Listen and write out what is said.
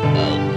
Oh.